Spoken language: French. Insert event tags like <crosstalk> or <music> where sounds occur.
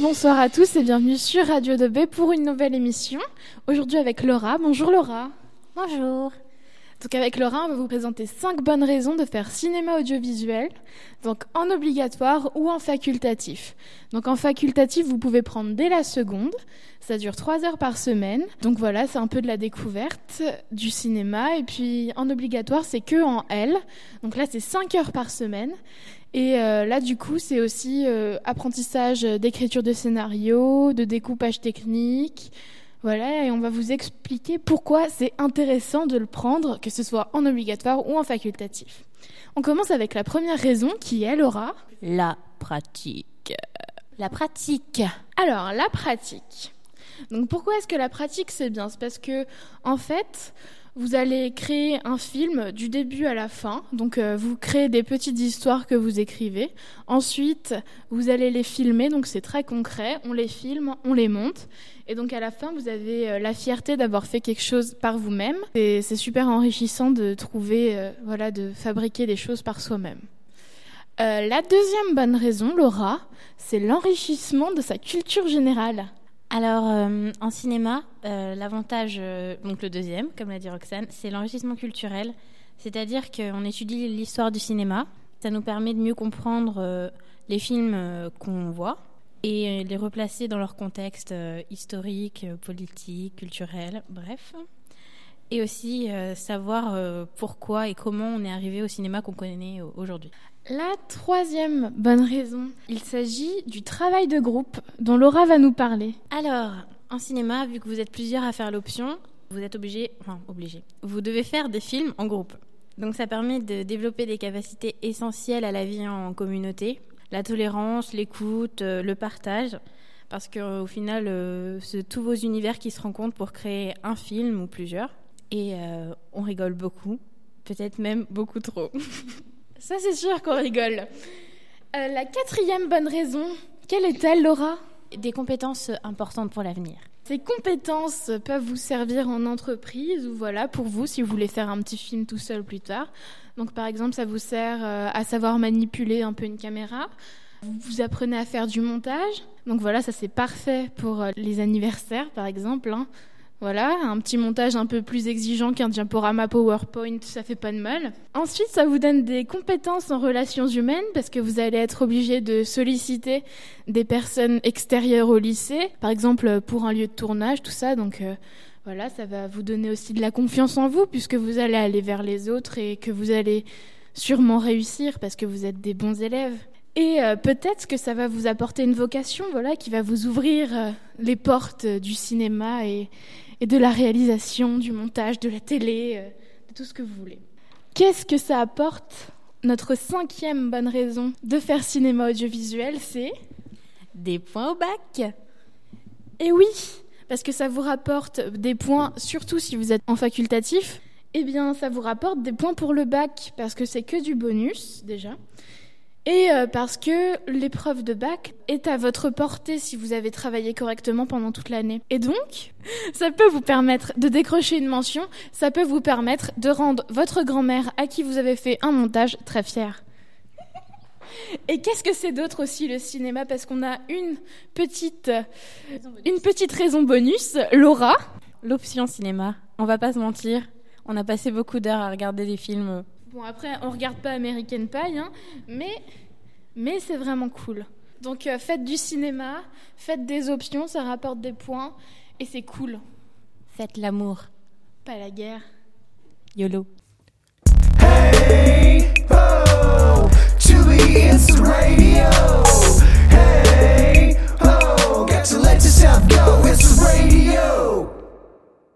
Bonsoir à tous et bienvenue sur Radio 2B pour une nouvelle émission. Aujourd'hui avec Laura. Bonjour Laura. Bonjour. Donc avec Laura, on va vous présenter 5 bonnes raisons de faire cinéma audiovisuel, donc en obligatoire ou en facultatif. Donc en facultatif, vous pouvez prendre dès la seconde, ça dure 3 heures par semaine. Donc voilà, c'est un peu de la découverte du cinéma. Et puis en obligatoire, c'est que en L. Donc là, c'est 5 heures par semaine. Et euh, là, du coup, c'est aussi euh, apprentissage d'écriture de scénario, de découpage technique, voilà, et on va vous expliquer pourquoi c'est intéressant de le prendre, que ce soit en obligatoire ou en facultatif. On commence avec la première raison qui est, Laura La pratique. La pratique. Alors, la pratique. Donc pourquoi est-ce que la pratique c'est bien? C'est parce que en fait, vous allez créer un film du début à la fin. Donc, euh, vous créez des petites histoires que vous écrivez. Ensuite, vous allez les filmer. Donc, c'est très concret. On les filme, on les monte. Et donc, à la fin, vous avez euh, la fierté d'avoir fait quelque chose par vous-même. Et c'est super enrichissant de trouver, euh, voilà, de fabriquer des choses par soi-même. la deuxième bonne raison, Laura, c'est l'enrichissement de sa culture générale. Alors, euh, en cinéma, euh, l'avantage, euh, donc le deuxième, comme l'a dit Roxane, c'est l'enrichissement culturel. C'est-à-dire qu'on étudie l'histoire du cinéma. Ça nous permet de mieux comprendre les films qu'on voit et les replacer dans leur contexte historique, politique, culturel, bref. Et aussi savoir pourquoi et comment on est arrivé au cinéma qu'on connaît aujourd'hui. La troisième bonne raison, il s'agit du travail de groupe dont Laura va nous parler. Alors, en cinéma, vu que vous êtes plusieurs à faire l'option, vous êtes obligé, enfin obligé, vous devez faire des films en groupe. Donc ça permet de développer des capacités essentielles à la vie en communauté, la tolérance, l'écoute, euh, le partage, parce qu'au final, euh, c'est tous vos univers qui se rencontrent pour créer un film ou plusieurs. Et euh, on rigole beaucoup, peut-être même beaucoup trop. <laughs> Ça, c'est sûr qu'on rigole. Euh, la quatrième bonne raison, quelle est-elle, Laura? Des compétences importantes pour l'avenir. Ces compétences peuvent vous servir en entreprise ou voilà pour vous si vous voulez faire un petit film tout seul plus tard. Donc par exemple, ça vous sert euh, à savoir manipuler un peu une caméra. Vous apprenez à faire du montage. Donc voilà, ça c'est parfait pour les anniversaires par exemple. Hein. Voilà, un petit montage un peu plus exigeant qu'un diaporama PowerPoint, ça fait pas de mal. Ensuite, ça vous donne des compétences en relations humaines parce que vous allez être obligé de solliciter des personnes extérieures au lycée, par exemple pour un lieu de tournage, tout ça. Donc euh, voilà, ça va vous donner aussi de la confiance en vous puisque vous allez aller vers les autres et que vous allez sûrement réussir parce que vous êtes des bons élèves. Et euh, peut-être que ça va vous apporter une vocation, voilà, qui va vous ouvrir euh, les portes du cinéma et, et de la réalisation, du montage, de la télé, euh, de tout ce que vous voulez. Qu'est-ce que ça apporte Notre cinquième bonne raison de faire cinéma audiovisuel, c'est? Des points au bac. Et oui, parce que ça vous rapporte des points, surtout si vous êtes en facultatif. Eh bien, ça vous rapporte des points pour le bac, parce que c'est que du bonus déjà et euh, parce que l'épreuve de bac est à votre portée si vous avez travaillé correctement pendant toute l'année. Et donc, <laughs> ça peut vous permettre de décrocher une mention, ça peut vous permettre de rendre votre grand-mère à qui vous avez fait un montage très fier. Et qu'est-ce que c'est d'autre aussi le cinéma Parce qu'on a une petite, une petite raison bonus, Laura. L'option cinéma. On va pas se mentir, on a passé beaucoup d'heures à regarder des films Bon, après, on regarde pas American Pie, hein, mais, mais c'est vraiment cool. Donc, euh, faites du cinéma, faites des options, ça rapporte des points, et c'est cool. Faites l'amour. Pas la guerre. YOLO. Hey, oh,